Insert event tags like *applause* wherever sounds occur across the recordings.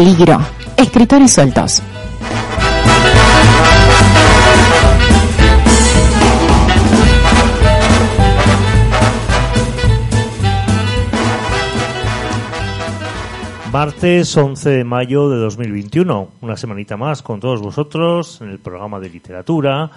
Peligro. Escritores sueltos. Martes 11 de mayo de 2021, una semanita más con todos vosotros en el programa de literatura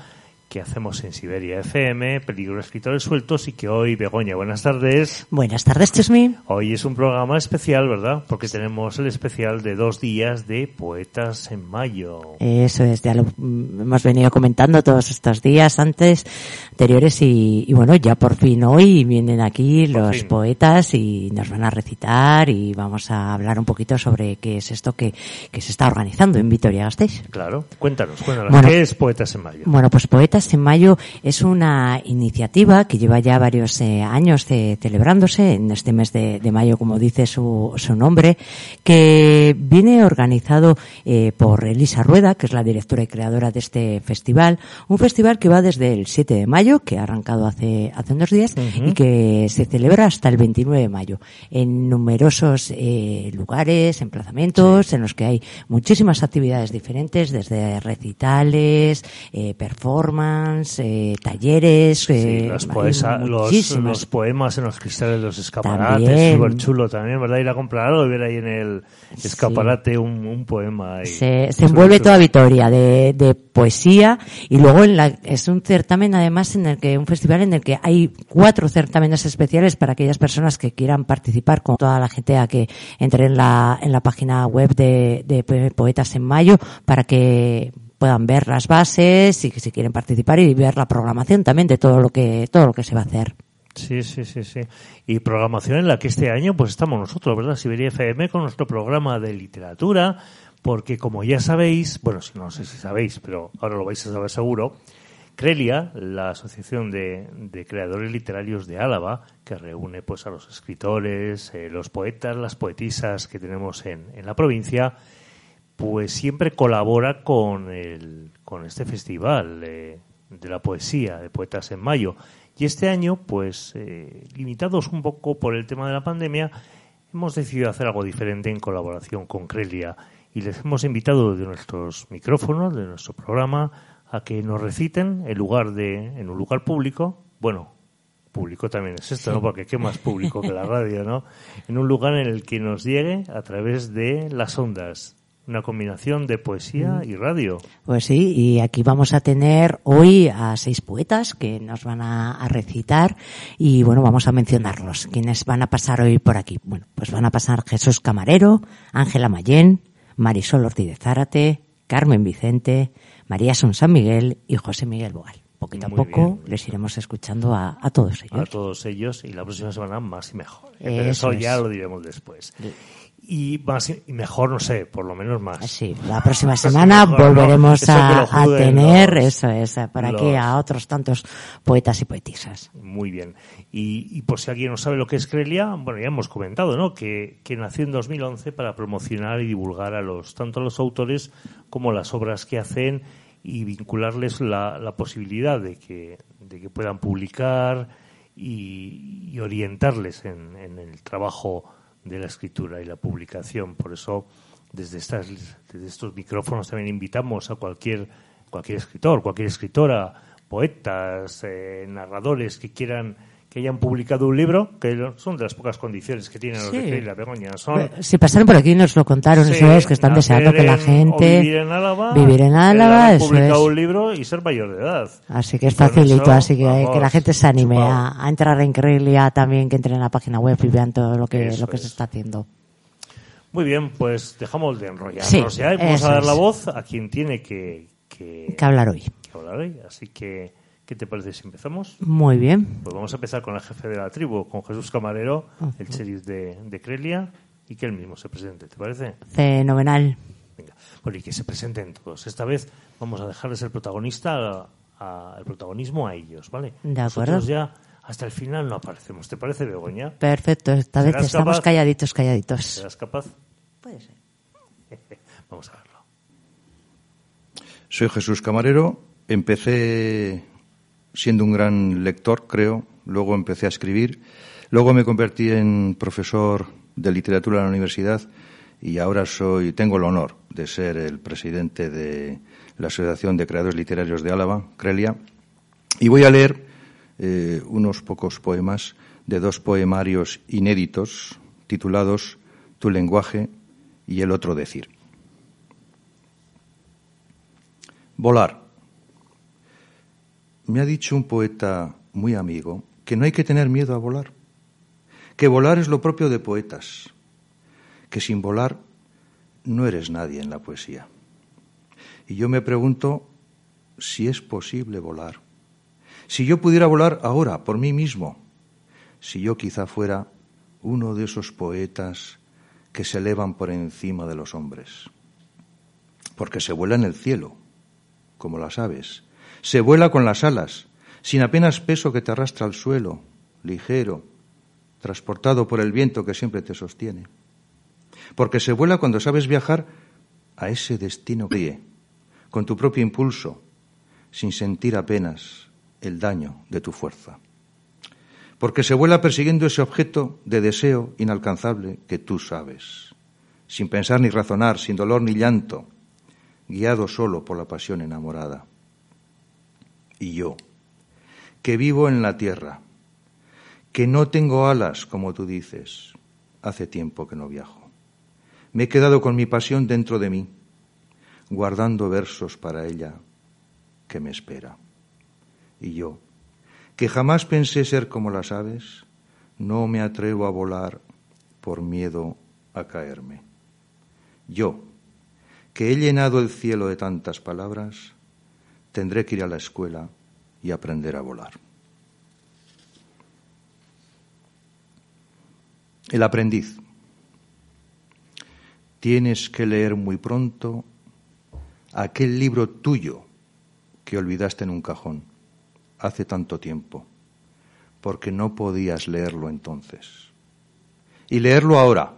que hacemos en Siberia FM, Peligro Escritores Sueltos, y que hoy, Begoña, buenas tardes. Buenas tardes, Chesmi. Hoy es un programa especial, ¿verdad? Porque tenemos el especial de dos días de Poetas en Mayo. Eso es, ya lo hemos venido comentando todos estos días antes, anteriores, y, bueno, ya por fin hoy vienen aquí los poetas y nos van a recitar y vamos a hablar un poquito sobre qué es esto que, que se está organizando en Vitoria-Gasteiz. Claro, cuéntanos, cuéntanos, ¿qué es Poetas en Mayo? Bueno, pues Poetas en Mayo es una iniciativa que lleva ya varios eh, años celebrándose en este mes de, mayo, como dice su, su, nombre, que viene organizado eh, por Elisa Rueda, que es la directora y creadora de este festival. Un festival que va desde el 7 de mayo, que ha arrancado hace, hace unos días, y que se celebra hasta el 29 de mayo. En numerosos eh, lugares, emplazamientos, en los que hay muchísimas actividades diferentes, desde recitales, performance, eh, talleres. Eh, los, los, poemas en los cristales de los escaparates, súper chulo también, ¿verdad? Ir a comprar algo y ver ahí en el escaparate un, poema. se, envuelve toda Vitoria de, de, poesía y luego en la, es un certamen además en el que, un festival en el que hay cuatro certámenes especiales para aquellas personas que quieran participar con toda la gente a que entre en la, en la página web de, de Poetas en Mayo para que puedan ver las bases y que si quieren participar y ver la programación también de todo lo que todo lo que se va a hacer. Sí, sí, sí, sí. Y programación en la que este año pues estamos nosotros, ¿verdad? Siberia FM con nuestro programa de literatura, porque como ya sabéis, bueno, no sé si sabéis, pero ahora lo vais a saber seguro, Crelia, la Asociación de, Creadores Literarios de Álava, que reúne pues a los escritores, eh, los poetas, las poetisas que tenemos en, en la provincia, pues siempre colabora con, el, con este festival de la poesía, de Poetas en Mayo. Y este año, pues, eh, limitados un poco por el tema de la pandemia, hemos decidido hacer algo diferente en colaboración con Crelia y les hemos invitado de nuestros micrófonos, de nuestro programa, a que nos reciten en lugar de, en un lugar público, bueno, público también es esto, ¿no? Porque qué más público que la *laughs* radio, ¿no? En un lugar en el que nos llegue a través de las ondas una combinación de poesía mm. y radio. Pues sí, y aquí vamos a tener hoy a seis poetas que nos van a, recitar y bueno, vamos a mencionarlos. ¿Quiénes van a pasar hoy por aquí? Bueno, pues van a pasar Jesús Camarero, Ángela Mayén, Marisol Ortiz de Zárate, Carmen Vicente, María Son San Miguel y José Miguel Boal. Poquito a poco les iremos escuchando a, todos ellos. A todos ellos y la próxima semana más y mejor. Eso, ya lo diremos después y más y mejor, no sé, por lo menos más. Sí, la próxima semana volveremos a, tener, eso es, para que a otros tantos poetas y poetisas. Muy bien. Y, por si alguien no sabe lo que es Crelia, bueno, ya hemos comentado, ¿no? Que, que nació en 2011 para promocionar y divulgar a los, tanto a los autores como las obras que hacen y vincularles la, la posibilidad de que, de que puedan publicar y, orientarles en, en el trabajo de la escritura y la publicación. Por eso, desde, estas, desde estos micrófonos también invitamos a cualquier, cualquier escritor, cualquier escritora, poetas, eh, narradores que quieran que hayan publicado un libro, que son de las pocas condiciones que tienen los de la Begoña. Son, si pasaron por aquí nos lo contaron, eso es, que están deseando que la gente... vivir en Álava, vivir en Álava publicar un libro y ser mayor de edad. Así que es facilito, así que, que la gente se anime a, entrar en Crelia también, que entren en la página web y vean todo lo que, lo que se está haciendo. Muy bien, pues dejamos de enrollarnos ya vamos a dar la voz a quien tiene que, que, que hablar hoy. Que hablar hoy, así que... ¿Qué te parece si empezamos? Muy bien. Pues vamos a empezar con el jefe de la tribu, con Jesús Camarero, el sheriff de, de, Crelia, y que él mismo se presente, ¿te parece? Fenomenal. Venga, bueno, y que se presenten todos. Esta vez vamos a dejarles el protagonista, el protagonismo a ellos, ¿vale? De acuerdo. Nosotros ya hasta el final no aparecemos, ¿te parece, Begoña? Perfecto, esta vez estamos calladitos, calladitos. ¿Serás capaz? Puede ser. *laughs* vamos a verlo. Soy Jesús Camarero, empecé siendo un gran lector, creo. Luego empecé a escribir. Luego me convertí en profesor de literatura en la universidad y ahora soy, tengo el honor de ser el presidente de la Asociación de Creadores Literarios de Álava, Crelia, y voy a leer eh, unos pocos poemas de dos poemarios inéditos titulados Tu lenguaje y el otro decir. Volar. Me ha dicho un poeta muy amigo que no hay que tener miedo a volar, que volar es lo propio de poetas, que sin volar no eres nadie en la poesía. Y yo me pregunto si es posible volar. Si yo pudiera volar ahora por mí mismo, si yo quizá fuera uno de esos poetas que se elevan por encima de los hombres. Porque se vuela en el cielo, como las aves. Se vuela con las alas, sin apenas peso que te arrastra al suelo, ligero, transportado por el viento que siempre te sostiene. Porque se vuela cuando sabes viajar a ese destino que con tu propio impulso, sin sentir apenas el daño de tu fuerza. Porque se vuela persiguiendo ese objeto de deseo inalcanzable que tú sabes, sin pensar ni razonar, sin dolor ni llanto, guiado solo por la pasión enamorada. Y yo, que vivo en la tierra, que no tengo alas, como tú dices, hace tiempo que no viajo. Me he quedado con mi pasión dentro de mí, guardando versos para ella que me espera. Y yo, que jamás pensé ser como las aves, no me atrevo a volar por miedo a caerme. Yo, que he llenado el cielo de tantas palabras, tendré que ir a la escuela y aprender a volar. El aprendiz. Tienes que leer muy pronto aquel libro tuyo que olvidaste en un cajón hace tanto tiempo, porque no podías leerlo entonces. Y leerlo ahora,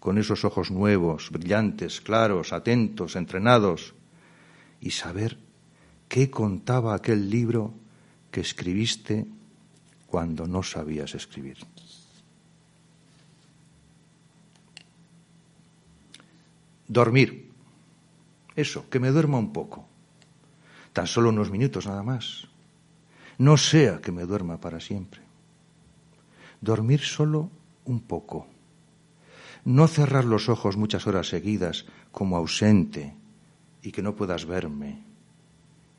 con esos ojos nuevos, brillantes, claros, atentos, entrenados, y saber qué contaba aquel libro que escribiste cuando no sabías escribir. Dormir. Eso, que me duerma un poco. Tan solo unos minutos nada más. No sea que me duerma para siempre. Dormir solo un poco. No cerrar los ojos muchas horas seguidas como ausente y que no puedas verme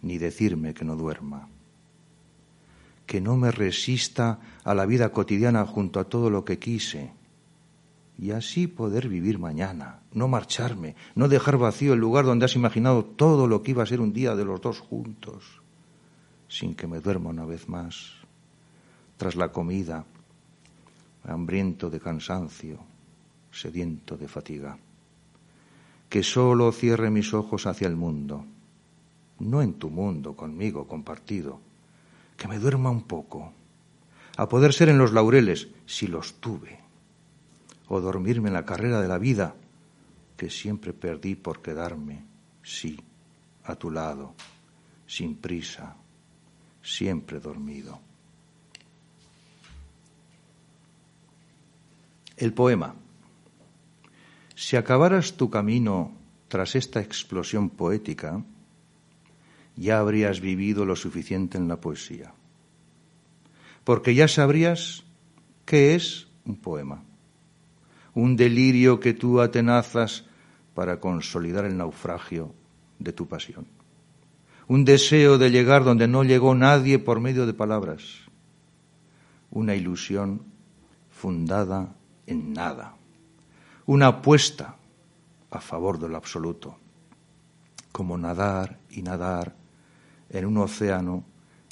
ni decirme que no duerma. Que no me resista a la vida cotidiana junto a todo lo que quise. Y así poder vivir mañana, no marcharme, no dejar vacío el lugar donde has imaginado todo lo que iba a ser un día de los dos juntos, sin que me duerma una vez más, tras la comida, hambriento de cansancio, sediento de fatiga. Que solo cierre mis ojos hacia el mundo no en tu mundo, conmigo, compartido, que me duerma un poco, a poder ser en los laureles, si los tuve, o dormirme en la carrera de la vida, que siempre perdí por quedarme, sí, a tu lado, sin prisa, siempre dormido. El poema. Si acabaras tu camino tras esta explosión poética, ya habrías vivido lo suficiente en la poesía. Porque ya sabrías qué es un poema. Un delirio que tú atenazas para consolidar el naufragio de tu pasión. Un deseo de llegar donde no llegó nadie por medio de palabras. Una ilusión fundada en nada. Una apuesta a favor del absoluto. Como nadar y nadar en un océano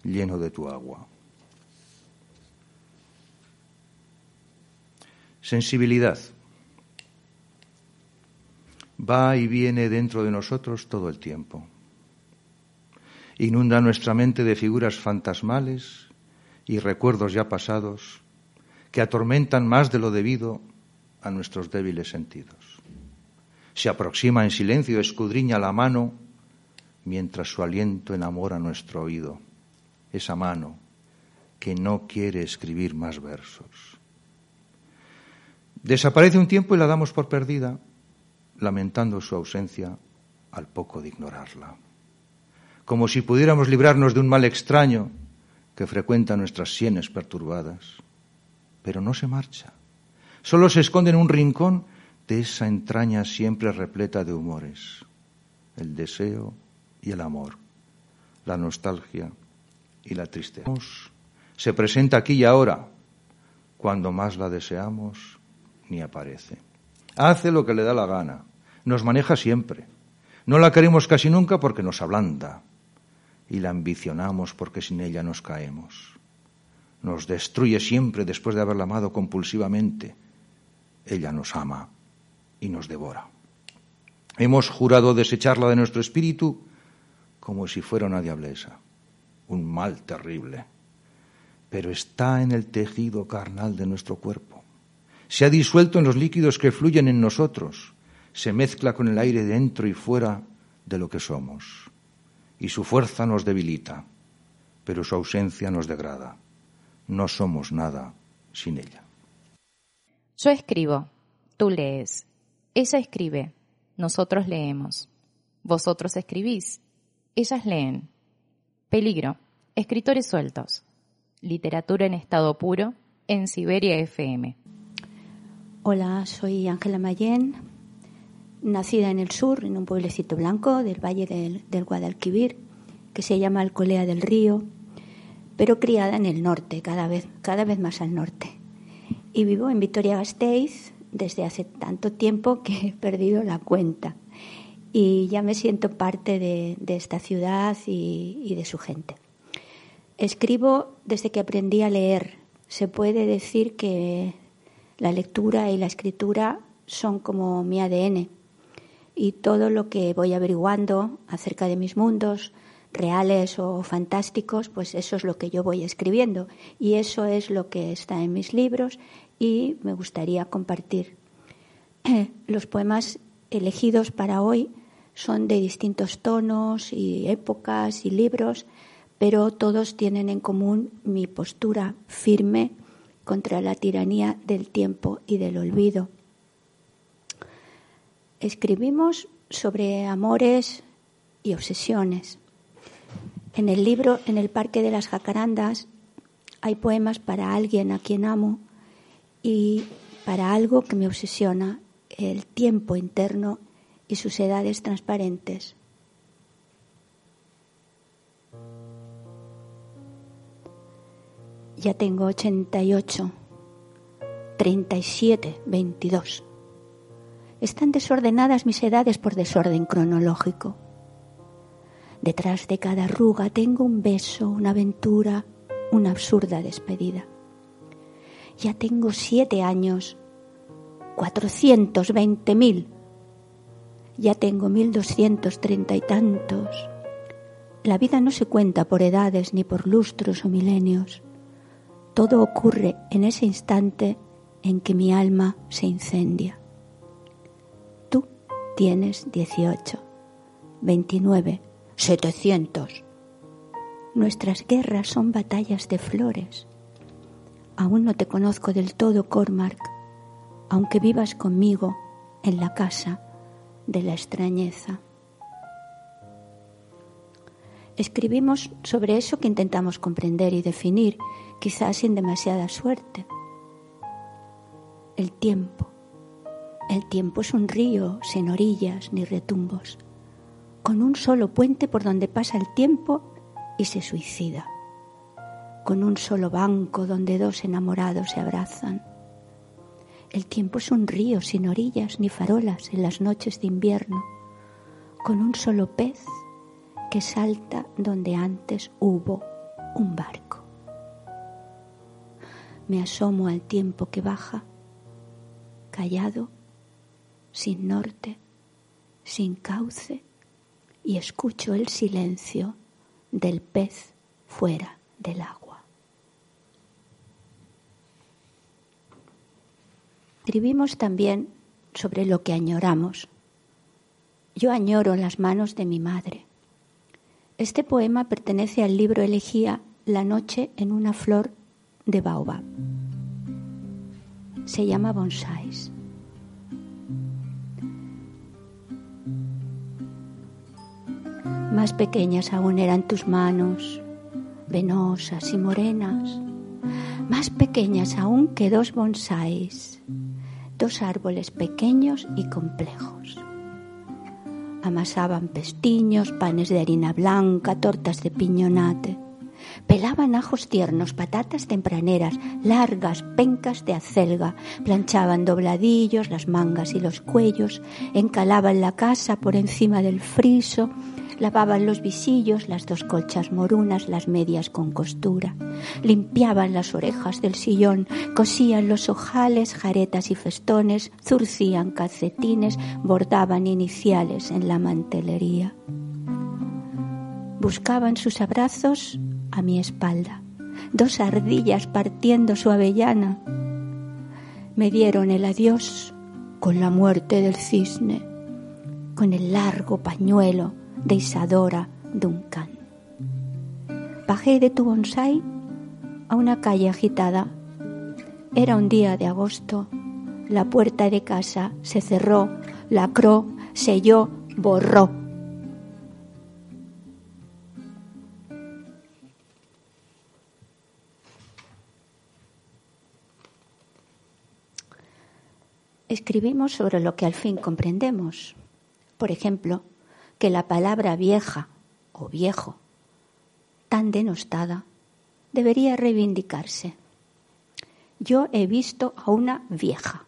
lleno de tu agua. Sensibilidad. Va y viene dentro de nosotros todo el tiempo. Inunda nuestra mente de figuras fantasmales y recuerdos ya pasados que atormentan más de lo debido a nuestros débiles sentidos. Se aproxima en silencio, escudriña la mano mientras su aliento enamora nuestro oído, esa mano que no quiere escribir más versos. Desaparece un tiempo y la damos por perdida, lamentando su ausencia al poco de ignorarla. Como si pudiéramos librarnos de un mal extraño que frecuenta nuestras sienes perturbadas. Pero no se marcha. Solo se esconde en un rincón de esa entraña siempre repleta de humores. El deseo y el amor. La nostalgia y la tristeza. Se presenta aquí y ahora. Cuando más la deseamos, ni aparece. Hace lo que le da la gana. Nos maneja siempre. No la queremos casi nunca porque nos ablanda. Y la ambicionamos porque sin ella nos caemos. Nos destruye siempre después de haberla amado compulsivamente. Ella nos ama y nos devora. Hemos jurado desecharla de nuestro espíritu como si fuera una diablesa, un mal terrible, pero está en el tejido carnal de nuestro cuerpo. Se ha disuelto en los líquidos que fluyen en nosotros, se mezcla con el aire dentro y fuera de lo que somos, y su fuerza nos debilita, pero su ausencia nos degrada. No somos nada sin ella. Yo escribo, tú lees, ella escribe, nosotros leemos, vosotros escribís, ellas leen. Peligro, escritores sueltos, literatura en estado puro en Siberia FM. Hola, soy Ángela Mayén, nacida en el sur, en un pueblecito blanco del valle del, Guadalquivir, que se llama Alcolea del Río, pero criada en el norte, cada vez, cada vez más al norte. Y vivo en Vitoria-Gasteiz desde hace tanto tiempo que *laughs* he perdido la cuenta. Y ya me siento parte de, esta ciudad y, y de su gente. Escribo desde que aprendí a leer. Se puede decir que la lectura y la escritura son como mi ADN y todo lo que voy averiguando acerca de mis mundos, reales o fantásticos, pues eso es lo que yo voy escribiendo y eso es lo que está en mis libros y me gustaría compartir. *clears throat* Los poemas elegidos para hoy son de distintos tonos y épocas y libros, pero todos tienen en común mi postura firme contra la tiranía del tiempo y del olvido. Escribimos sobre amores y obsesiones, en el libro En el Parque de las Jacarandas hay poemas para alguien a quien amo y para algo que me obsesiona, el tiempo interno y sus edades transparentes. Ya tengo 88, 37, 22. Están desordenadas mis edades por desorden cronológico. Detrás de cada arruga tengo un beso, una aventura, una absurda despedida. Ya tengo siete años, cuatrocientos veinte mil. Ya tengo mil doscientos treinta y tantos. La vida no se cuenta por edades ni por lustros o milenios. Todo ocurre en ese instante en que mi alma se incendia. Tú tienes dieciocho, veintinueve, 700. Nuestras guerras son batallas de flores. Aún no te conozco del todo, Cormac, aunque vivas conmigo en la casa de la extrañeza. Escribimos sobre eso que intentamos comprender y definir, quizás sin demasiada suerte. El tiempo. El tiempo es un río sin orillas ni retumbos con un solo puente por donde pasa el tiempo y se suicida, con un solo banco donde dos enamorados se abrazan. El tiempo es un río sin orillas ni farolas en las noches de invierno, con un solo pez que salta donde antes hubo un barco. Me asomo al tiempo que baja, callado, sin norte, sin cauce y escucho el silencio del pez fuera del agua. Escribimos también sobre lo que añoramos. Yo añoro las manos de mi madre. Este poema pertenece al libro Elegía La noche en una flor de baobab. Se llama Bonsais. Más pequeñas aún eran tus manos, venosas y morenas, más pequeñas aún que dos bonsáis dos árboles pequeños y complejos. Amasaban pestiños, panes de harina blanca, tortas de piñonate. Pelaban ajos tiernos, patatas tempraneras, largas pencas de acelga, planchaban dobladillos, las mangas y los cuellos, encalaban la casa por encima del friso, lavaban los visillos, las dos colchas morunas, las medias con costura, limpiaban las orejas del sillón, cosían los ojales, jaretas y festones, zurcían calcetines, bordaban iniciales en la mantelería. Buscaban sus abrazos a mi espalda, dos ardillas partiendo su avellana. Me dieron el adiós con la muerte del cisne, con el largo pañuelo de Isadora Duncan. Bajé de tu bonsai a una calle agitada. Era un día de agosto. La puerta de casa se cerró, lacró, selló, borró. Escribimos sobre lo que al fin comprendemos. Por ejemplo, que la palabra vieja o viejo, tan denostada, debería reivindicarse. Yo he visto a una vieja.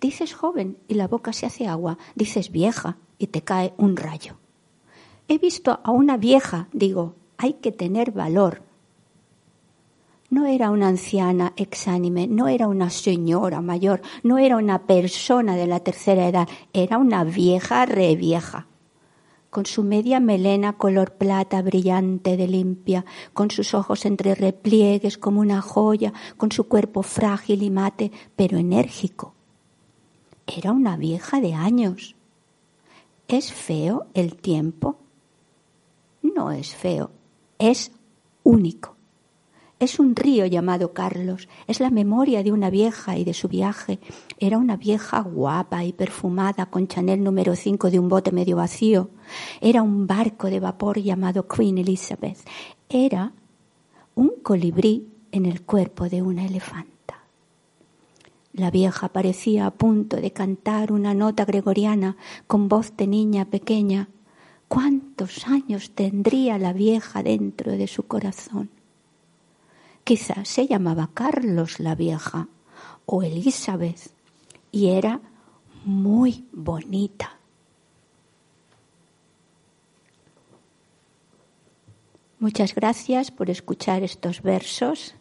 Dices joven y la boca se hace agua, dices vieja y te cae un rayo. He visto a una vieja, digo, hay que tener valor. No era una anciana exánime, no era una señora mayor, no era una persona de la tercera edad, era una vieja revieja con su media melena color plata brillante de limpia, con sus ojos entre repliegues como una joya, con su cuerpo frágil y mate, pero enérgico. Era una vieja de años. ¿Es feo el tiempo? No es feo, es único. Es un río llamado Carlos, es la memoria de una vieja y de su viaje. Era una vieja guapa y perfumada con Chanel número 5 de un bote medio vacío. Era un barco de vapor llamado Queen Elizabeth. Era un colibrí en el cuerpo de una elefanta. La vieja parecía a punto de cantar una nota gregoriana con voz de niña pequeña. ¿Cuántos años tendría la vieja dentro de su corazón? Quizás se llamaba Carlos la vieja o Elizabeth y era muy bonita. Muchas gracias por escuchar estos versos.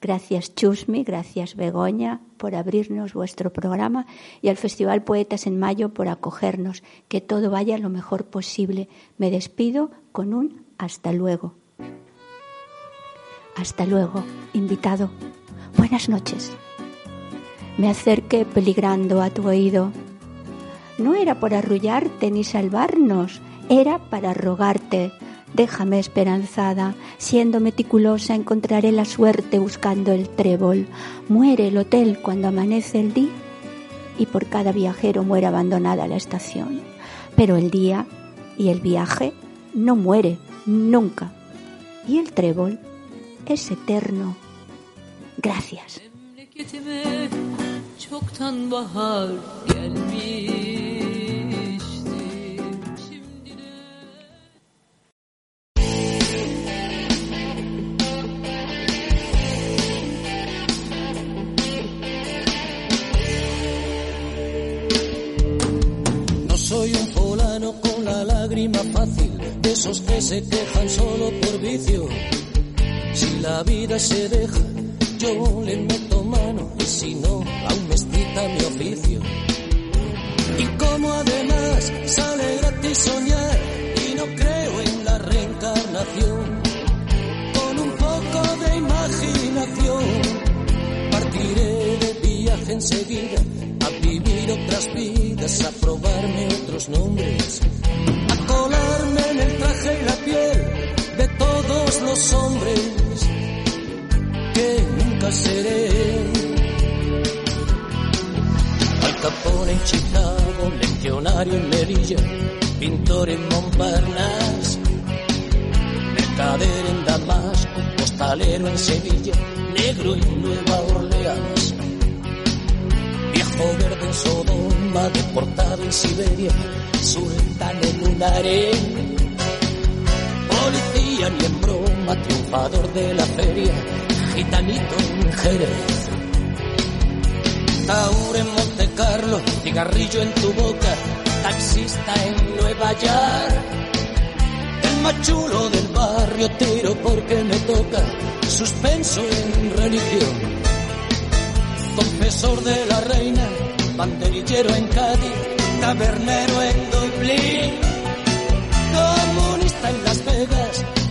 Gracias Chusmi, gracias Begoña por abrirnos vuestro programa y al Festival Poetas en Mayo por acogernos. Que todo vaya lo mejor posible. Me despido con un hasta luego. Hasta luego, invitado. Buenas noches. Me acerqué peligrando a tu oído. No era por arrullarte ni salvarnos, era para rogarte. Déjame esperanzada, siendo meticulosa encontraré la suerte buscando el trébol. Muere el hotel cuando amanece el día y por cada viajero muere abandonada la estación. Pero el día y el viaje no muere nunca. Y el trébol es eterno. Gracias. No soy un fulano con la lágrima fácil, de esos que se quejan solo por vicio la vida se deja, yo le meto mano y si no, aún me excita mi oficio. Y como además sale gratis soñar y no creo en la reencarnación, con un poco de imaginación partiré de viaje enseguida a vivir otras vidas, a probarme otros nombres, a colarme en el traje y la piel de todos los hombres seré. Al Capone en Chicago, legionario en Melilla, pintor en Montparnasse, mercader en Damasco, postalero en Sevilla, negro en Nueva Orleans, viejo verde en Sodoma, deportado en Siberia, sultán en un harén, policía ni en broma, triunfador de la feria, gitanito en Jerez. Taur en Monte Carlo, cigarrillo en tu boca, taxista en Nueva York. El más chulo del barrio tiro porque me toca, suspenso en religión. Confesor de la reina, banderillero en Cádiz, tabernero en Dublín. Comunista en Las Vegas,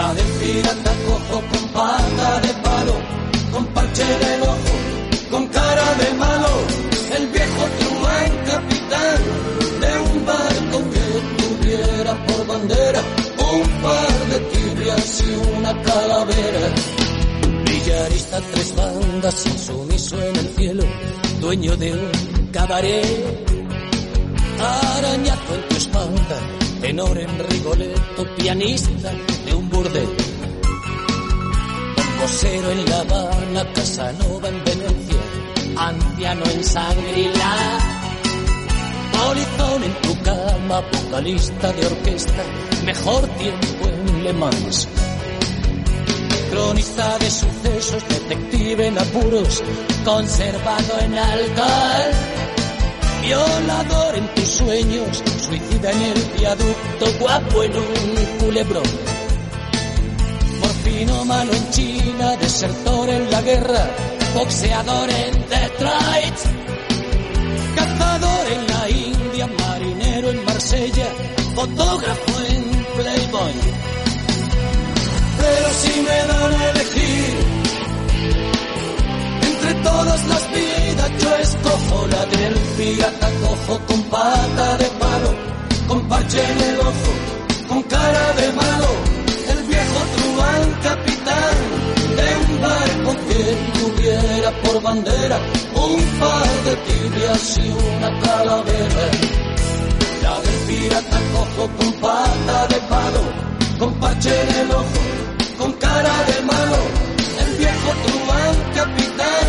La del pirata cojo con pata de palo, con parche el ojo, con cara de malo, el viejo truán capitán de un barco que tuviera por bandera un par de tibias y una calavera. Villarista tres bandas, insumiso en el cielo, dueño de un cabaret. Arañazo en tu espalda, tenor en Rigoletto, pianista de un Cosero en La Habana, Casanova en Venecia, anciano en Sangrila. Polizón en tu cama, vocalista de orquesta, mejor tiempo en Le Mans. Cronista de sucesos, detective en apuros, conservado en alcohol. Violador en tus sueños, suicida en el viaducto, guapo en un culebrón. Morfinómano en China, desertor en la guerra, boxeador en Detroit, cazador en la India, marinero en Marsella, fotógrafo en Playboy. Pero si me dan a elegir entre todas las vidas, yo escojo la del pirata cojo con pata de palo, con parche en el ojo, con cara de malo, de un barco que tuviera por bandera un par de tibias y una calavera. La del pirata cojo con pata de palo, con parche en el ojo, con cara de malo, el viejo truán capitán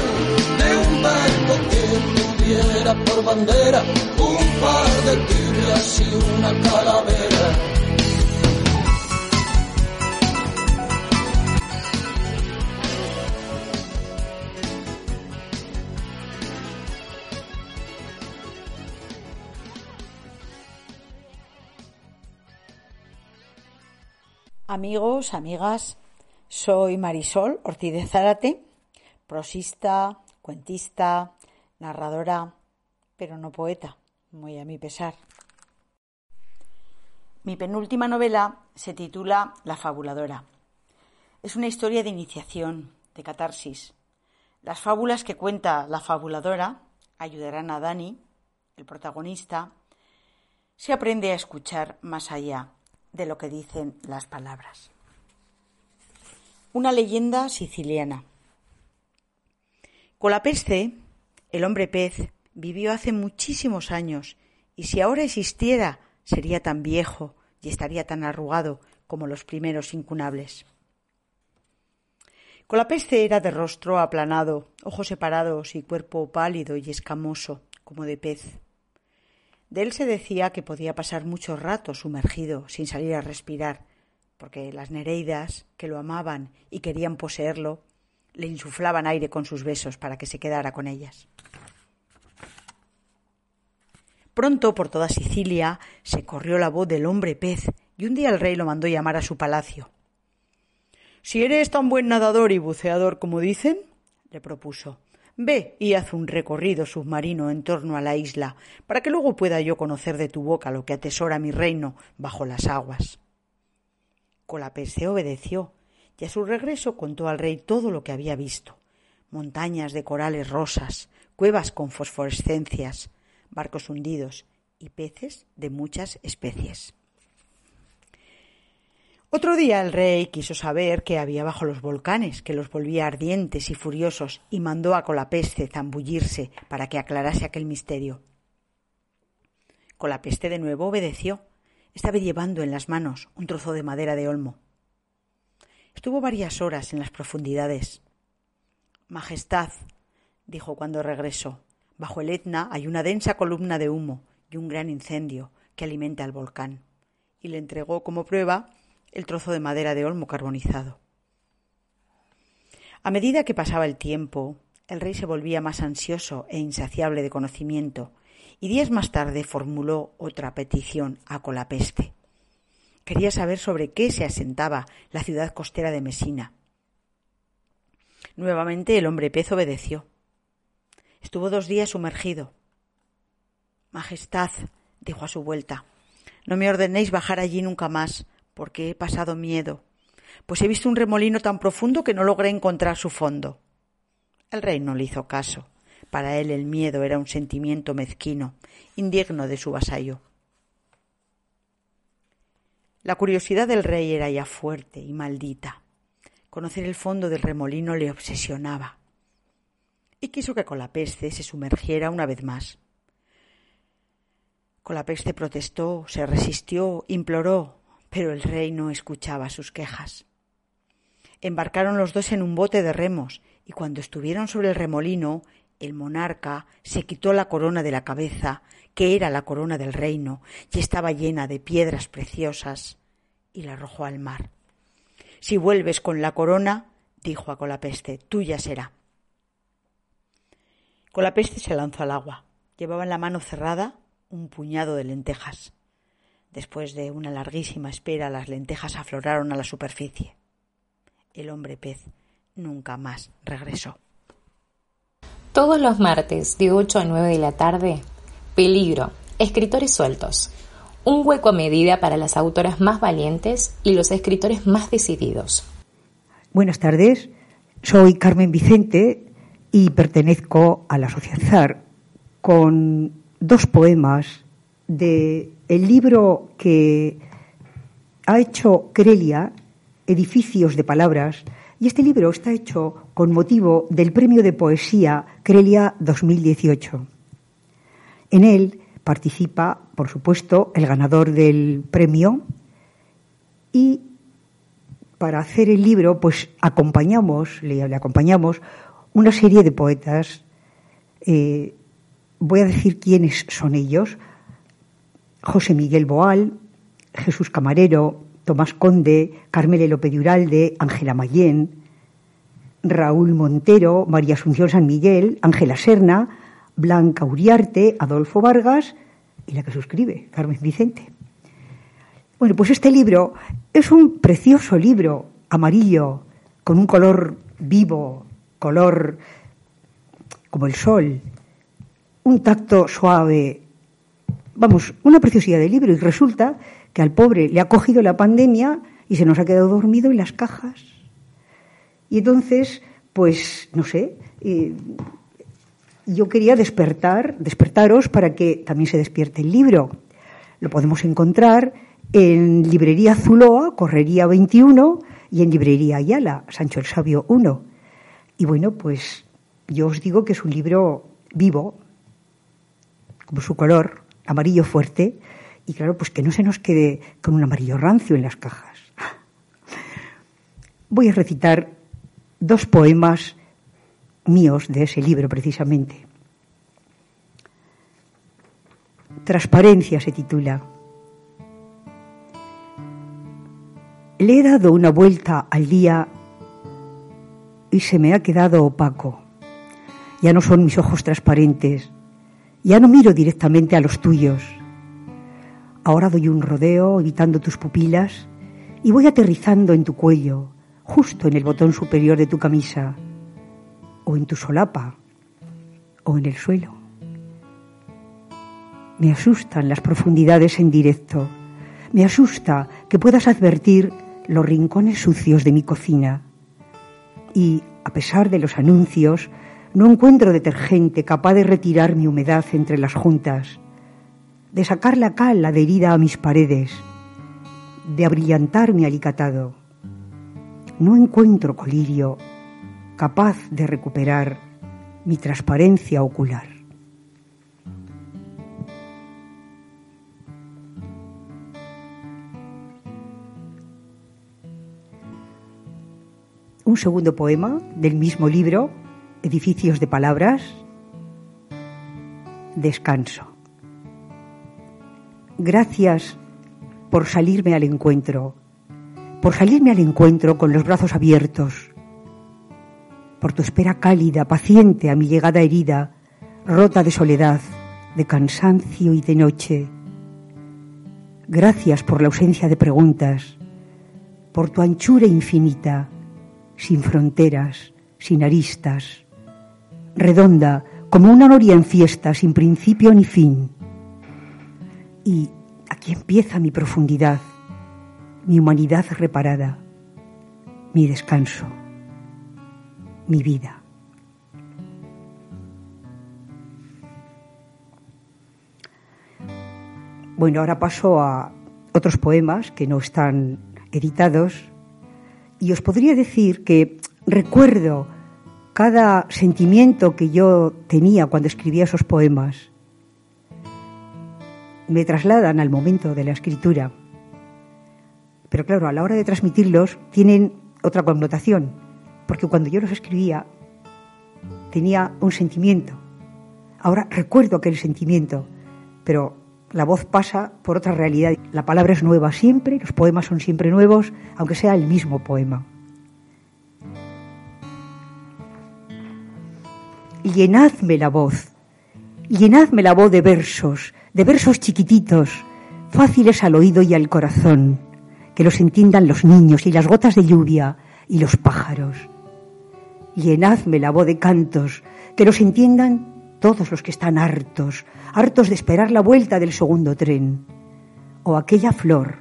de un barco que tuviera por bandera un par de tibias y una calavera. Amigos, amigas, soy Marisol Ortiz de Zárate, prosista, cuentista, narradora, pero no poeta, muy a mi pesar. Mi penúltima novela se titula La fabuladora. Es una historia de iniciación, de catarsis. Las fábulas que cuenta la fabuladora ayudarán a Dani, el protagonista, se aprende a escuchar más allá de lo que dicen las palabras. Una leyenda siciliana. Con la peste, el hombre pez vivió hace muchísimos años y si ahora existiera sería tan viejo y estaría tan arrugado como los primeros incunables. Con la peste era de rostro aplanado, ojos separados y cuerpo pálido y escamoso, como de pez. De él se decía que podía pasar mucho rato sumergido sin salir a respirar, porque las nereidas, que lo amaban y querían poseerlo, le insuflaban aire con sus besos para que se quedara con ellas. Pronto por toda Sicilia se corrió la voz del hombre pez y un día el rey lo mandó llamar a su palacio. Si eres tan buen nadador y buceador como dicen, le propuso, Ve y haz un recorrido submarino en torno a la isla, para que luego pueda yo conocer de tu boca lo que atesora mi reino bajo las aguas. Colapeste obedeció, y a su regreso contó al rey todo lo que había visto montañas de corales rosas, cuevas con fosforescencias, barcos hundidos y peces de muchas especies. Otro día el rey quiso saber qué había bajo los volcanes, que los volvía ardientes y furiosos, y mandó a Colapeste zambullirse para que aclarase aquel misterio. Colapeste de nuevo obedeció. Estaba llevando en las manos un trozo de madera de olmo. Estuvo varias horas en las profundidades. Majestad, dijo cuando regresó, bajo el Etna hay una densa columna de humo y un gran incendio que alimenta el volcán, y le entregó como prueba el trozo de madera de olmo carbonizado. A medida que pasaba el tiempo, el rey se volvía más ansioso e insaciable de conocimiento, y días más tarde formuló otra petición a Colapeste. Quería saber sobre qué se asentaba la ciudad costera de Mesina. Nuevamente el hombre pez obedeció. Estuvo dos días sumergido. Majestad, dijo a su vuelta, no me ordenéis bajar allí nunca más, porque he pasado miedo, pues he visto un remolino tan profundo que no logré encontrar su fondo. El rey no le hizo caso. Para él el miedo era un sentimiento mezquino, indigno de su vasallo. La curiosidad del rey era ya fuerte y maldita. Conocer el fondo del remolino le obsesionaba. Y quiso que Colapeste se sumergiera una vez más. Colapeste protestó, se resistió, imploró, pero el rey no escuchaba sus quejas. Embarcaron los dos en un bote de remos, y cuando estuvieron sobre el remolino, el monarca se quitó la corona de la cabeza, que era la corona del reino, y estaba llena de piedras preciosas, y la arrojó al mar. Si vuelves con la corona, dijo a Colapeste, tuya será. Colapeste se lanzó al agua. Llevaba en la mano cerrada un puñado de lentejas. Después de una larguísima espera, las lentejas afloraron a la superficie. El hombre pez nunca más regresó. Todos los martes de 8 a 9 de la tarde, Peligro, escritores sueltos. Un hueco a medida para las autoras más valientes y los escritores más decididos. Buenas tardes, soy Carmen Vicente y pertenezco a la Asociación con dos poemas de el libro que ha hecho Crelia, Edificios de Palabras, y este libro está hecho con motivo del Premio de Poesía Crelia 2018. En él participa, por supuesto, el ganador del premio y para hacer el libro, pues acompañamos, le, acompañamos una serie de poetas. Eh, voy a decir quiénes son ellos. José Miguel Boal, Jesús Camarero, Tomás Conde, Carmele López de Uralde, Ángela Mayén, Raúl Montero, María Asunción San Miguel, Ángela Serna, Blanca Uriarte, Adolfo Vargas y la que suscribe, Carmen Vicente. Bueno, pues este libro es un precioso libro amarillo, con un color vivo, color como el sol, un tacto suave, vamos, una preciosidad de libro y resulta que al pobre le ha cogido la pandemia y se nos ha quedado dormido en las cajas. Y entonces, pues, no sé, eh, yo quería despertar, despertaros para que también se despierte el libro. Lo podemos encontrar en Librería Zuloa, Correría 21, y en Librería Ayala, Sancho el Sabio 1. Y bueno, pues yo os digo que es un libro vivo, como su color, amarillo fuerte, y claro, pues que no se nos quede con un amarillo rancio en las cajas. Voy a recitar dos poemas míos de ese libro precisamente. Transparencia se titula. Le he dado una vuelta al día y se me ha quedado opaco. Ya no son mis ojos transparentes, ya no miro directamente a los tuyos Ahora doy un rodeo evitando tus pupilas y voy aterrizando en tu cuello, justo en el botón superior de tu camisa, o en tu solapa, o en el suelo. Me asustan las profundidades en directo. Me asusta que puedas advertir los rincones sucios de mi cocina. Y, a pesar de los anuncios, no encuentro detergente capaz de retirar mi humedad entre las juntas, de sacar la cal adherida a mis paredes, de abrillantar mi alicatado. No encuentro colirio capaz de recuperar mi transparencia ocular. Un segundo poema del mismo libro, Edificios de Palabras, Descanso. Gracias por salirme al encuentro, por salirme al encuentro con los brazos abiertos, por tu espera cálida, paciente a mi llegada herida, rota de soledad, de cansancio y de noche. Gracias por la ausencia de preguntas, por tu anchura infinita, sin fronteras, sin aristas, redonda como una noria en fiesta, sin principio ni fin. Y Aquí empieza mi profundidad, mi humanidad reparada, mi descanso, mi vida. Bueno, ahora paso a otros poemas que no están editados y os podría decir que recuerdo cada sentimiento que yo tenía cuando escribía esos poemas me trasladan al momento de la escritura. Pero claro, a la hora de transmitirlos tienen otra connotación, porque cuando yo los escribía tenía un sentimiento. Ahora recuerdo aquel sentimiento, pero la voz pasa por otra realidad. La palabra es nueva siempre, los poemas son siempre nuevos, aunque sea el mismo poema. Llenadme la voz, llenadme la voz de versos, de versos chiquititos, fáciles al oído y al corazón, que los entiendan los niños y las gotas de lluvia y los pájaros. Llenadme la voz de cantos, que los entiendan todos los que están hartos, hartos de esperar la vuelta del segundo tren, o aquella flor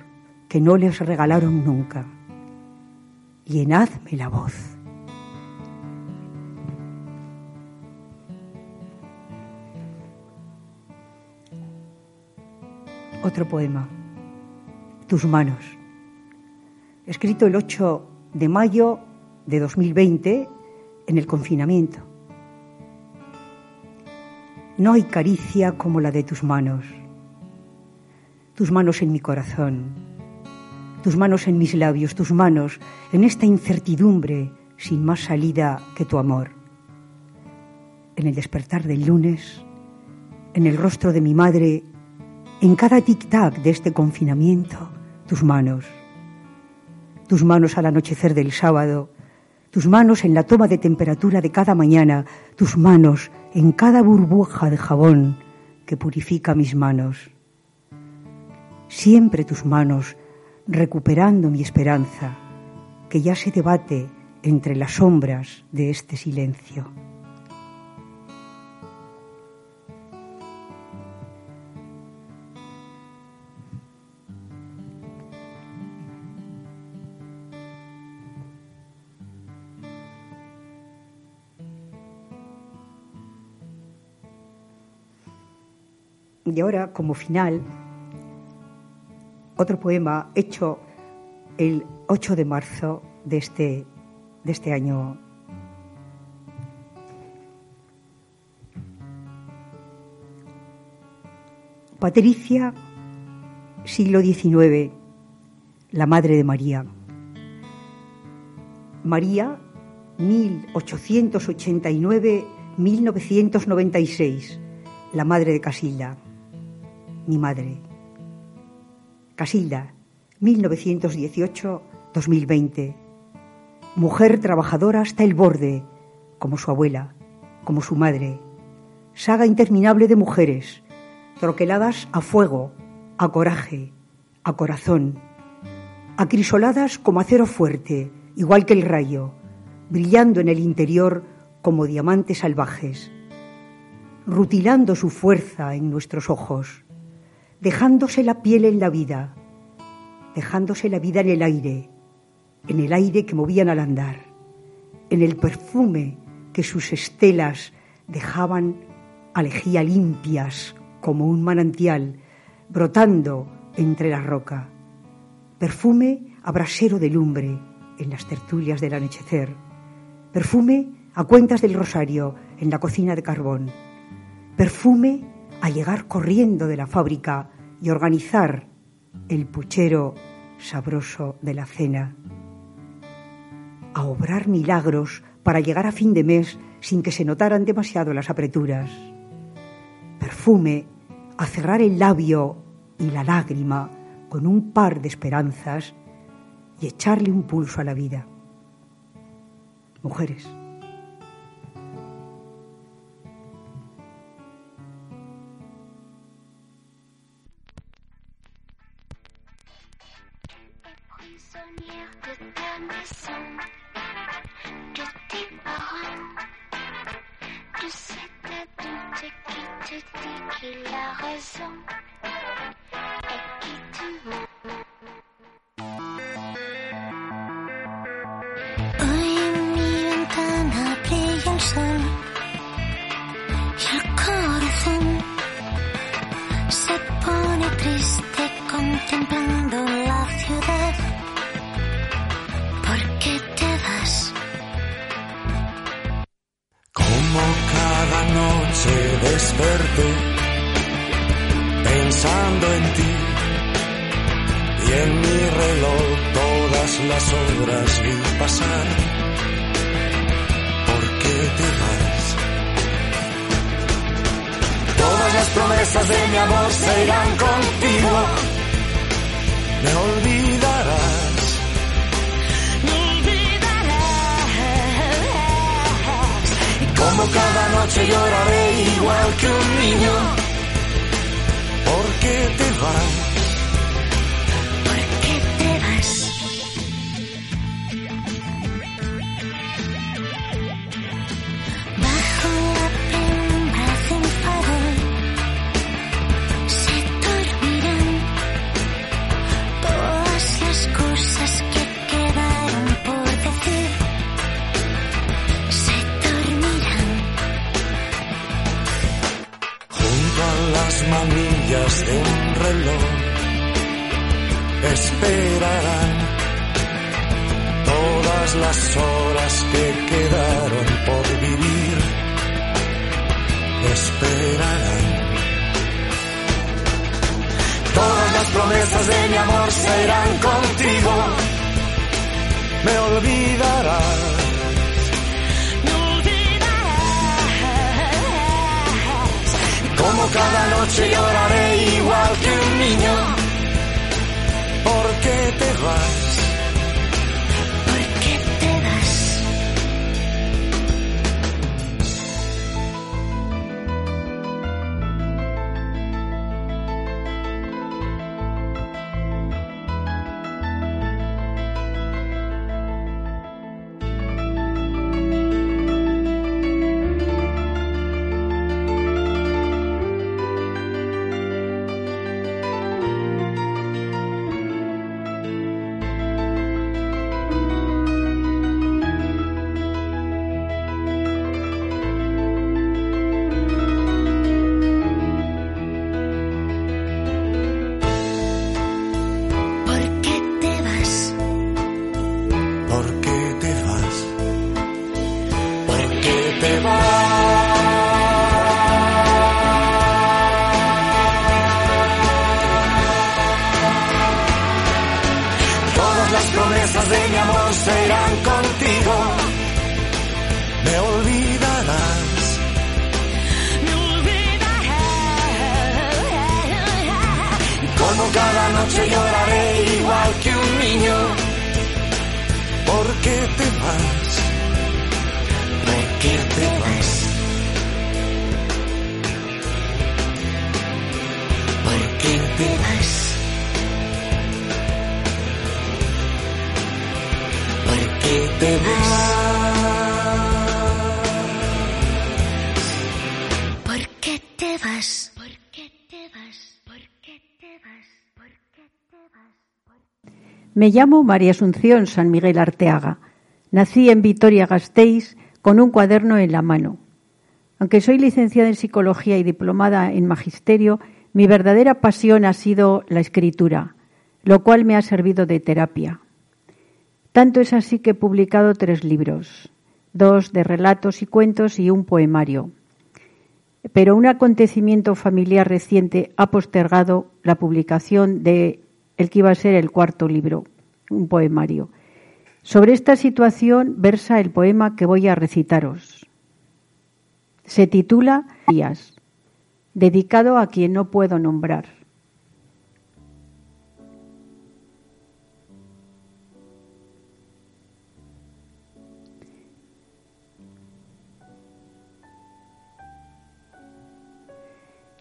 que no les regalaron nunca. Llenadme la voz. Otro poema, Tus manos, escrito el 8 de mayo de 2020 en el confinamiento. No hay caricia como la de tus manos, tus manos en mi corazón, tus manos en mis labios, tus manos en esta incertidumbre sin más salida que tu amor. En el despertar del lunes, en el rostro de mi madre en cada tic-tac de este confinamiento, tus manos, tus manos al anochecer del sábado, tus manos en la toma de temperatura de cada mañana, tus manos en cada burbuja de jabón que purifica mis manos. Siempre tus manos recuperando mi esperanza, que ya se debate entre las sombras de este silencio. Y ahora, como final, otro poema hecho el 8 de marzo de este, de este año. Patricia, siglo XIX, la madre de María. María, 1889-1996, la madre de Casilda mi madre. Casilda, 1918-2020. Mujer trabajadora hasta el borde, como su abuela, como su madre. Saga interminable de mujeres, troqueladas a fuego, a coraje, a corazón, acrisoladas como acero fuerte, igual que el rayo, brillando en el interior como diamantes salvajes. rutilando su fuerza en nuestros ojos, dejándose la piel en la vida, dejándose la vida en el aire, en el aire que movían al andar, en el perfume que sus estelas dejaban alejía limpias como un manantial brotando entre la roca, perfume abrasero de lumbre en las tertulias del anochecer, perfume a cuentas del rosario en la cocina de carbón, perfume a llegar corriendo de la fábrica y organizar el puchero sabroso de la cena, a obrar milagros para llegar a fin de mes sin que se notaran demasiado las apreturas, perfume a cerrar el labio y la lágrima con un par de esperanzas y echarle un pulso a la vida. Mujeres. manillas de un reloj esperarán todas las horas que quedaron por vivir. Esperarán. Todas las promesas de mi amor se irán contigo. Me olvidarás cada noche lloraré igual que un niño. Porque te vas. ¿Por qué te vas? ¿Por qué te vas? ¿Por qué te vas? ¿Por qué te vas? Me llamo María Asunción San Miguel Arteaga. Nací en Vitoria Gasteiz con un cuaderno en la mano. Aunque soy licenciada en psicología y diplomada en magisterio, mi verdadera pasión ha sido la escritura, lo cual me ha servido de terapia. Tanto es así que he publicado tres libros, dos de relatos y cuentos y un poemario. Pero un acontecimiento familiar reciente ha postergado la publicación de el que iba a ser el cuarto libro, un poemario. Sobre esta situación versa el poema que voy a recitaros. Se titula Días, dedicado a quien no puedo nombrar.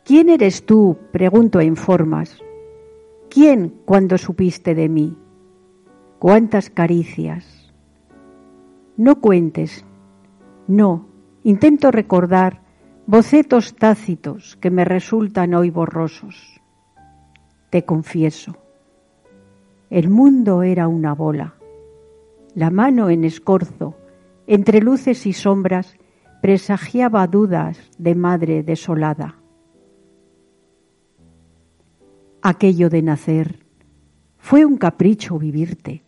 ¿Quién eres tú? pregunto en formas. ¿Quién cuando supiste de mí? ¿Cuántas caricias? No cuentes, no, intento recordar bocetos tácitos que me resultan hoy borrosos. Te confieso, el mundo era una bola, la mano en escorzo, entre luces y sombras, presagiaba dudas de madre desolada. Aquello de nacer fue un capricho vivirte.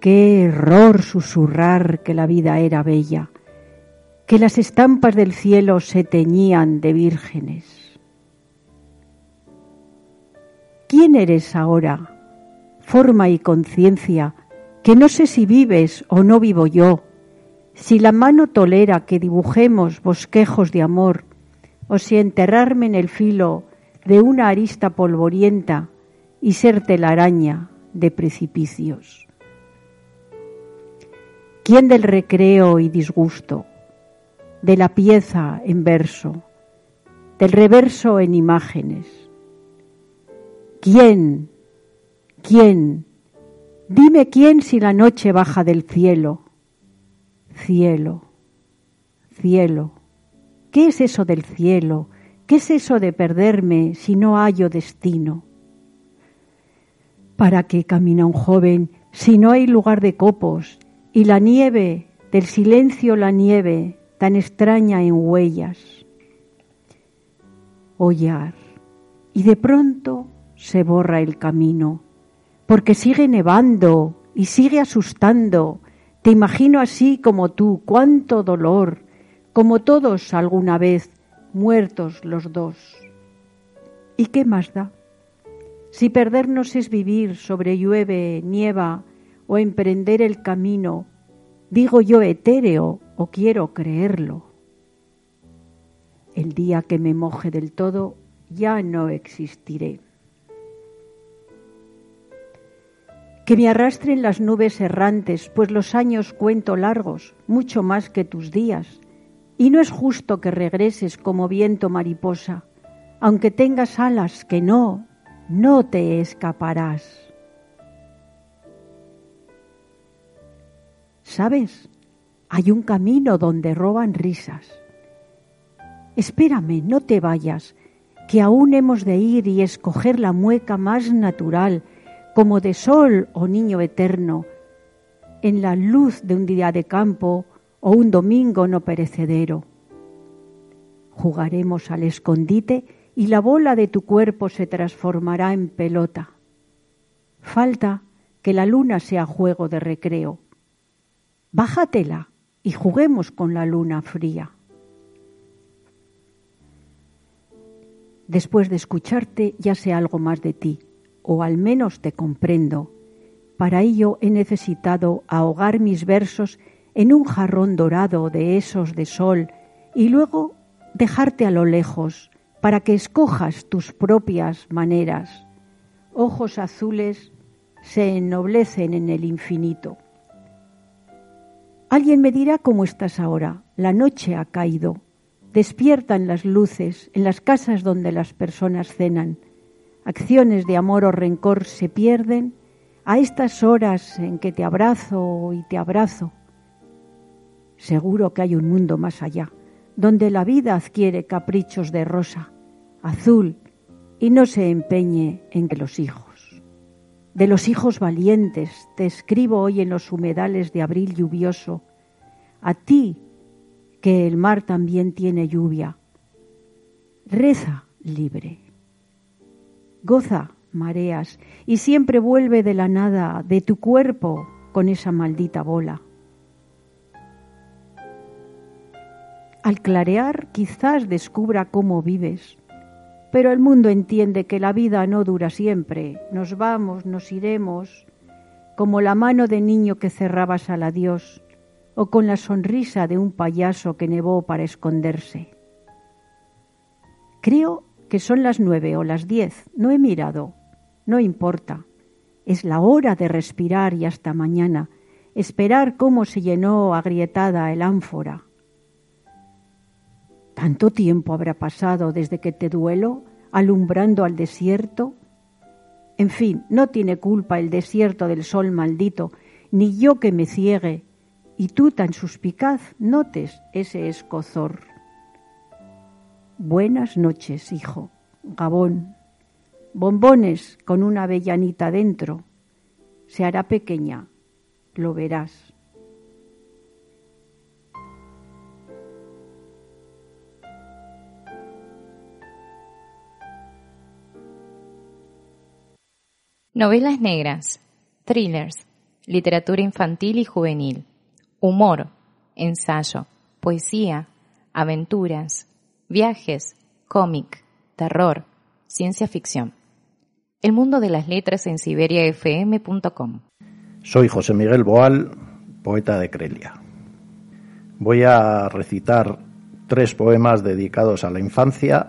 Qué error susurrar que la vida era bella que las estampas del cielo se teñían de vírgenes. ¿Quién eres ahora? Forma y conciencia, que no sé si vives o no vivo yo, si la mano tolera que dibujemos bosquejos de amor, o si enterrarme en el filo de una arista polvorienta y ser telaraña de precipicios. ¿Quién del recreo y disgusto? de la pieza en verso, del reverso en imágenes. ¿Quién? ¿Quién? Dime quién si la noche baja del cielo. Cielo, cielo. ¿Qué es eso del cielo? ¿Qué es eso de perderme si no hallo destino? ¿Para qué camina un joven si no hay lugar de copos y la nieve, del silencio la nieve, tan extraña en huellas. Hollar. Y de pronto se borra el camino, porque sigue nevando y sigue asustando. Te imagino así como tú, cuánto dolor, como todos alguna vez, muertos los dos. ¿Y qué más da? Si perdernos es vivir sobre llueve, nieva o emprender el camino, digo yo etéreo o quiero creerlo. El día que me moje del todo ya no existiré. Que me arrastren las nubes errantes, pues los años cuento largos, mucho más que tus días, y no es justo que regreses como viento mariposa, aunque tengas alas que no, no te escaparás. ¿Sabes? Hay un camino donde roban risas. Espérame, no te vayas, que aún hemos de ir y escoger la mueca más natural, como de sol o niño eterno, en la luz de un día de campo o un domingo no perecedero. Jugaremos al escondite y la bola de tu cuerpo se transformará en pelota. Falta que la luna sea juego de recreo. Bájatela y juguemos con la luna fría. Después de escucharte ya sé algo más de ti, o al menos te comprendo. Para ello he necesitado ahogar mis versos en un jarrón dorado de esos de sol y luego dejarte a lo lejos para que escojas tus propias maneras. Ojos azules se ennoblecen en el infinito. Alguien me dirá cómo estás ahora. La noche ha caído. Despiertan las luces en las casas donde las personas cenan. Acciones de amor o rencor se pierden a estas horas en que te abrazo y te abrazo. Seguro que hay un mundo más allá, donde la vida adquiere caprichos de rosa, azul, y no se empeñe en que los hijos. De los hijos valientes te escribo hoy en los humedales de abril lluvioso, a ti que el mar también tiene lluvia. Reza libre. Goza mareas y siempre vuelve de la nada, de tu cuerpo, con esa maldita bola. Al clarear quizás descubra cómo vives, pero el mundo entiende que la vida no dura siempre. Nos vamos, nos iremos, como la mano de niño que cerrabas al adiós, o con la sonrisa de un payaso que nevó para esconderse. Creo que son las nueve o las diez, no he mirado, no importa. Es la hora de respirar y hasta mañana, esperar cómo se llenó agrietada el ánfora ¿Tanto tiempo habrá pasado desde que te duelo, alumbrando al desierto? En fin, no tiene culpa el desierto del sol maldito, ni yo que me ciegue, y tú tan suspicaz notes ese escozor. Buenas noches, hijo. Gabón. Bombones con una avellanita dentro. Se hará pequeña, lo verás. Novelas negras, thrillers, literatura infantil y juvenil, humor, ensayo, poesía, aventuras, viajes, cómic, terror, ciencia ficción. El mundo de las letras en siberiafm.com. Soy José Miguel Boal, poeta de Crelia. Voy a recitar tres poemas dedicados a la infancia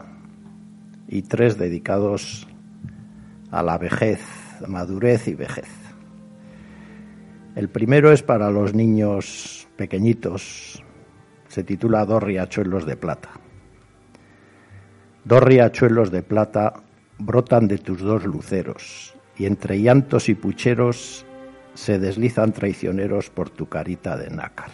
y tres dedicados a la vejez madurez y vejez. El primero es para los niños pequeñitos. Se titula Dos riachuelos de plata. Dos riachuelos de plata brotan de tus dos luceros y entre llantos y pucheros se deslizan traicioneros por tu carita de nácar.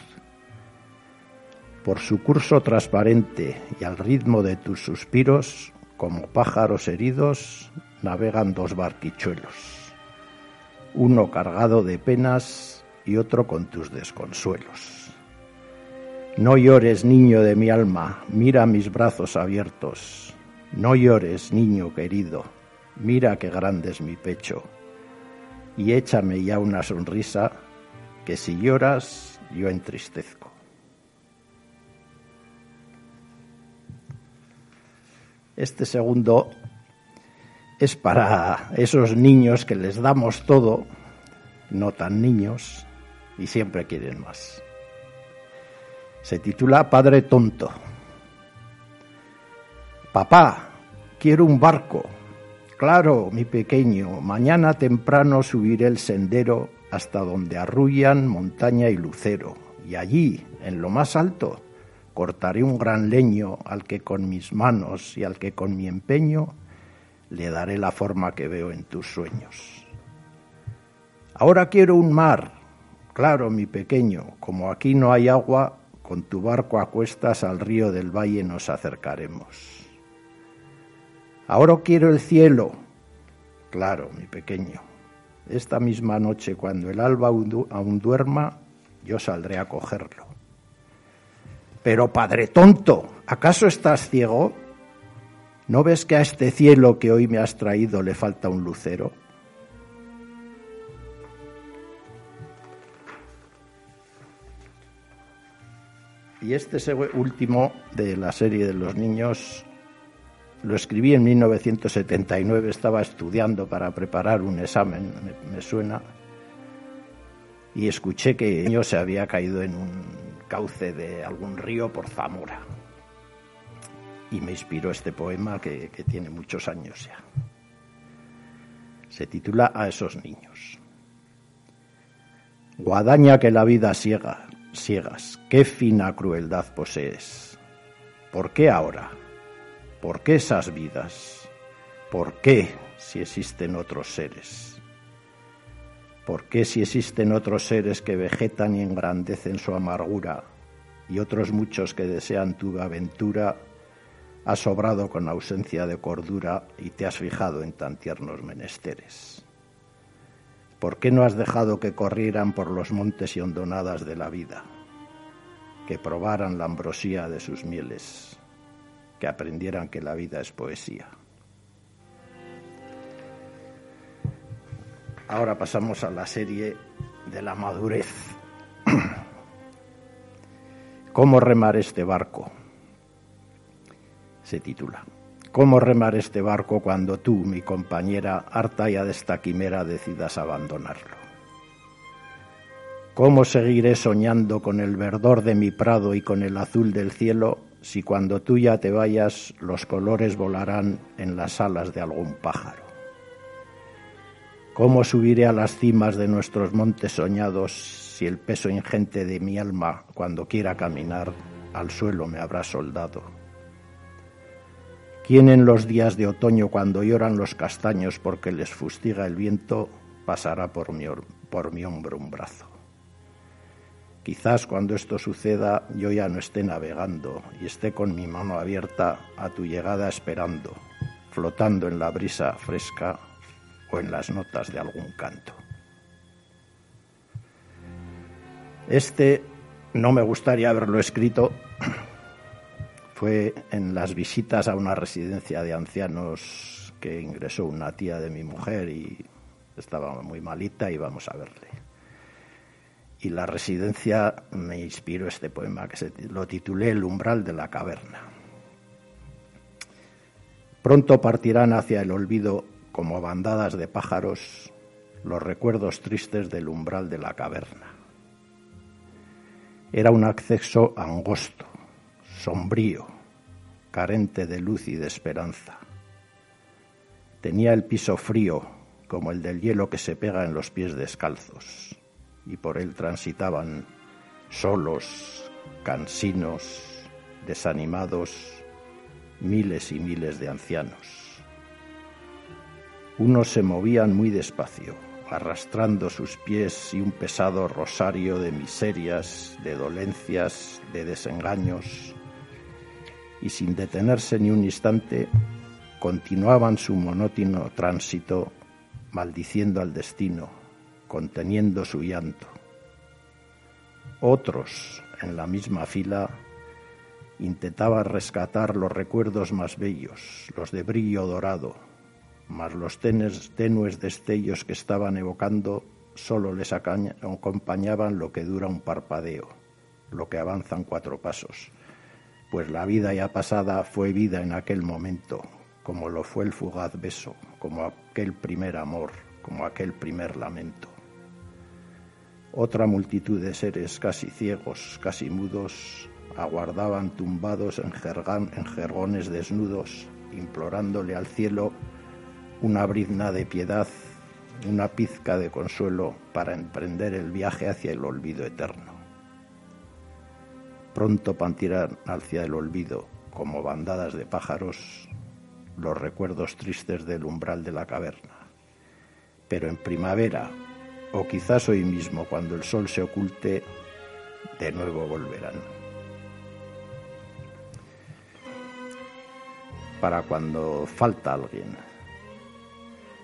Por su curso transparente y al ritmo de tus suspiros, como pájaros heridos, navegan dos barquichuelos, uno cargado de penas y otro con tus desconsuelos. No llores, niño de mi alma, mira mis brazos abiertos. No llores, niño querido, mira qué grande es mi pecho. Y échame ya una sonrisa, que si lloras, yo entristezco. Este segundo es para esos niños que les damos todo, no tan niños, y siempre quieren más. Se titula Padre Tonto. Papá, quiero un barco. Claro, mi pequeño, mañana temprano subiré el sendero hasta donde arrullan montaña y lucero, y allí, en lo más alto, cortaré un gran leño al que con mis manos y al que con mi empeño le daré la forma que veo en tus sueños. Ahora quiero un mar, claro, mi pequeño, como aquí no hay agua, con tu barco a cuestas al río del valle nos acercaremos. Ahora quiero el cielo, claro, mi pequeño. Esta misma noche, cuando el alba aún duerma, yo saldré a cogerlo. Pero, padre tonto, ¿acaso estás ciego? ¿No ves que a este cielo que hoy me has traído le falta un lucero? Y este último de la serie de los niños. Lo escribí en 1979, estaba estudiando para preparar un examen, me, suena, y escuché que el niño se había caído en un cauce de algún río por Zamora y me inspiró este poema que, tiene muchos años ya. Se titula A esos niños. Guadaña que la vida ciega, ciegas, qué fina crueldad posees. ¿Por qué ahora? ¿Por qué esas vidas? ¿Por qué si existen otros seres? ¿Por qué si existen otros seres que vegetan y engrandecen su amargura y otros muchos que desean tu aventura, has sobrado con ausencia de cordura y te has fijado en tan tiernos menesteres. ¿Por qué no has dejado que corrieran por los montes y hondonadas de la vida, que probaran la ambrosía de sus mieles, que aprendieran que la vida es poesía? Ahora pasamos a la serie de la madurez. *clears throat* ¿Cómo remar este barco? Titula. ¿Cómo remar este barco cuando tú, mi compañera, harta ya de esta quimera, decidas abandonarlo? ¿Cómo seguiré soñando con el verdor de mi prado y con el azul del cielo si cuando tú ya te vayas los colores volarán en las alas de algún pájaro? ¿Cómo subiré a las cimas de nuestros montes soñados si el peso ingente de mi alma, cuando quiera caminar, al suelo me habrá soldado? ¿Quién en los días de otoño, cuando lloran los castaños porque les fustiga el viento, pasará por mi, por mi hombro un brazo? Quizás cuando esto suceda yo ya no esté navegando y esté con mi mano abierta a tu llegada esperando, flotando en la brisa fresca o en las notas de algún canto. Este no me gustaría haberlo escrito. Fue en las visitas a una residencia de ancianos que ingresó una tía de mi mujer y estaba muy malita y vamos a verle. Y la residencia me inspiró este poema que se, lo titulé El umbral de la caverna. Pronto partirán hacia el olvido como bandadas de pájaros, los recuerdos tristes del umbral de la caverna. Era un acceso angosto, sombrío, carente de luz y de esperanza. Tenía el piso frío, como el del hielo que se pega en los pies descalzos, y por él transitaban solos, cansinos, desanimados, miles y miles de ancianos. Unos se movían muy despacio, arrastrando sus pies y un pesado rosario de miserias, de dolencias, de desengaños, y sin detenerse ni un instante, continuaban su monótono tránsito, maldiciendo al destino, conteniendo su llanto. Otros, en la misma fila, intentaban rescatar los recuerdos más bellos, los de brillo dorado, mas los tenes, tenues destellos que estaban evocando solo les acompañaban lo que dura un parpadeo, lo que avanzan cuatro pasos, pues la vida ya pasada fue vida en aquel momento, como lo fue el fugaz beso, como aquel primer amor, como aquel primer lamento. Otra multitud de seres casi ciegos, casi mudos, aguardaban tumbados en, en jergones desnudos, implorándole al cielo una brizna de piedad, una pizca de consuelo para emprender el viaje hacia el olvido eterno. Pronto pantirán hacia el olvido, como bandadas de pájaros, los recuerdos tristes del umbral de la caverna. Pero en primavera, o quizás hoy mismo, cuando el sol se oculte, de nuevo volverán. Para cuando falta alguien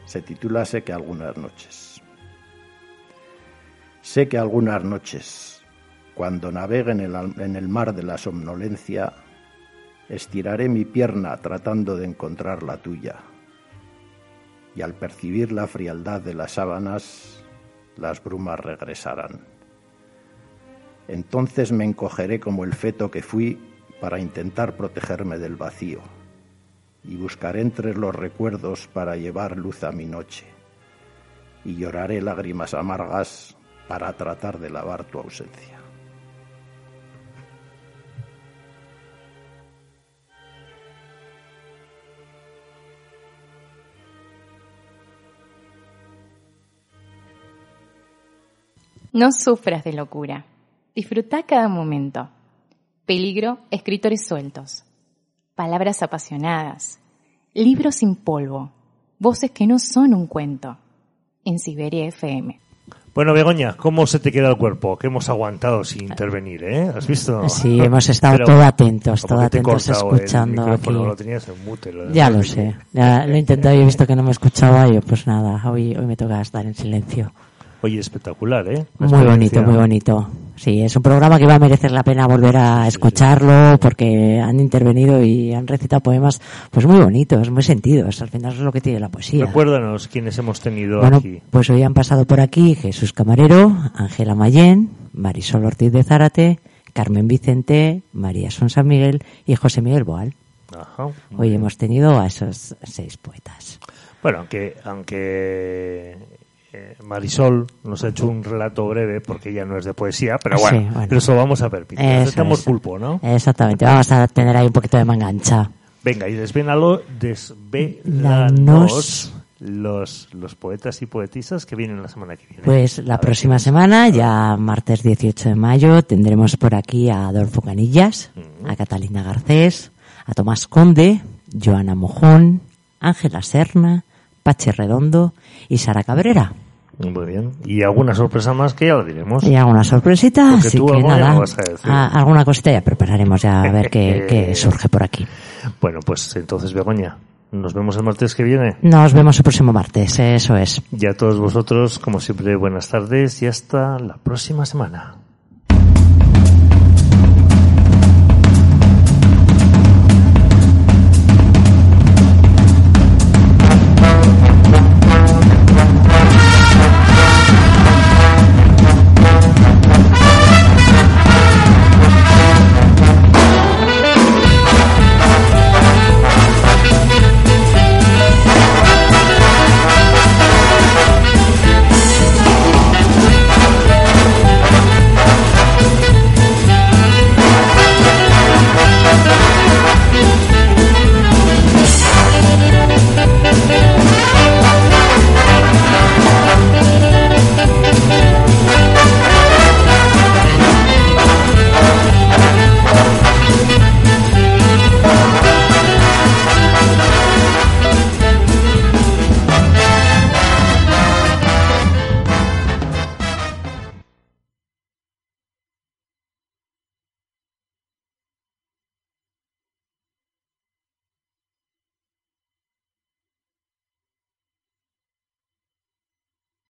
se titula Sé que algunas noches. Sé que algunas noches, cuando navegue en el, en el mar de la somnolencia, estiraré mi pierna tratando de encontrar la tuya. Y al percibir la frialdad de las sábanas, las brumas regresarán. Entonces me encogeré como el feto que fui para intentar protegerme del vacío y buscaré entre los recuerdos para llevar luz a mi noche, y lloraré lágrimas amargas para tratar de lavar tu ausencia. No sufras de locura. Disfruta cada momento. Peligro, escritores sueltos palabras apasionadas, libros sin polvo, voces que no son un cuento, en Siberia FM. Bueno, Begoña, ¿cómo se te queda el cuerpo? Que hemos aguantado sin intervenir, ¿eh? ¿Has visto? Sí, hemos *laughs* estado Pero todo atentos, todo atentos el escuchando micrófono, aquí. Lo tenías en mute. lo- Ya lo sé, ya lo he intentado y he visto que no me escuchaba yo, pues nada, hoy, hoy me toca estar en silencio. Oye, espectacular, ¿eh? La Muy bonito, muy bonito. Sí, es un programa que va a merecer la pena volver a escucharlo porque han intervenido y han recitado poemas pues muy bonitos, muy sentidos. Al final es lo que tiene la poesía. Recuérdanos quiénes hemos tenido Bueno, aquí. pues hoy han pasado por aquí Jesús Camarero, Ángela Mayén, Marisol Ortiz de Zárate, Carmen Vicente, María Son San Miguel y José Miguel Boal. Ajá. Hoy hemos tenido a esos seis poetas. Bueno, aunque, aunque eh, Marisol nos ha hecho un relato breve porque ella no es de poesía, pero Sí, bueno, pero eso vamos a permitir. Aceptamos pulpo, ¿no? Exactamente, vamos a tener ahí un poquito de manga ancha. Venga, y desvénalo, Lanos. desvélanos los, los poetas y poetisas que vienen la semana que viene. Pues la próxima semana, ya martes 18 de mayo, tendremos por aquí a Adolfo Canillas, a Catalina Garcés, a Tomás Conde, Joana Mojón, Ángela Serna, Pache Redondo y Sara Cabrera. Muy bien. Y alguna sorpresa más que ya lo diremos. Y alguna sorpresita, Porque así tú que nada, no vas a decir. a- alguna cosita ya prepararemos ya a ver qué, *laughs* qué surge por aquí. Bueno, pues entonces, Begoña, nos vemos el martes que viene. Nos vemos el próximo martes, eso es. Y a todos vosotros, como siempre, buenas tardes y hasta la próxima semana.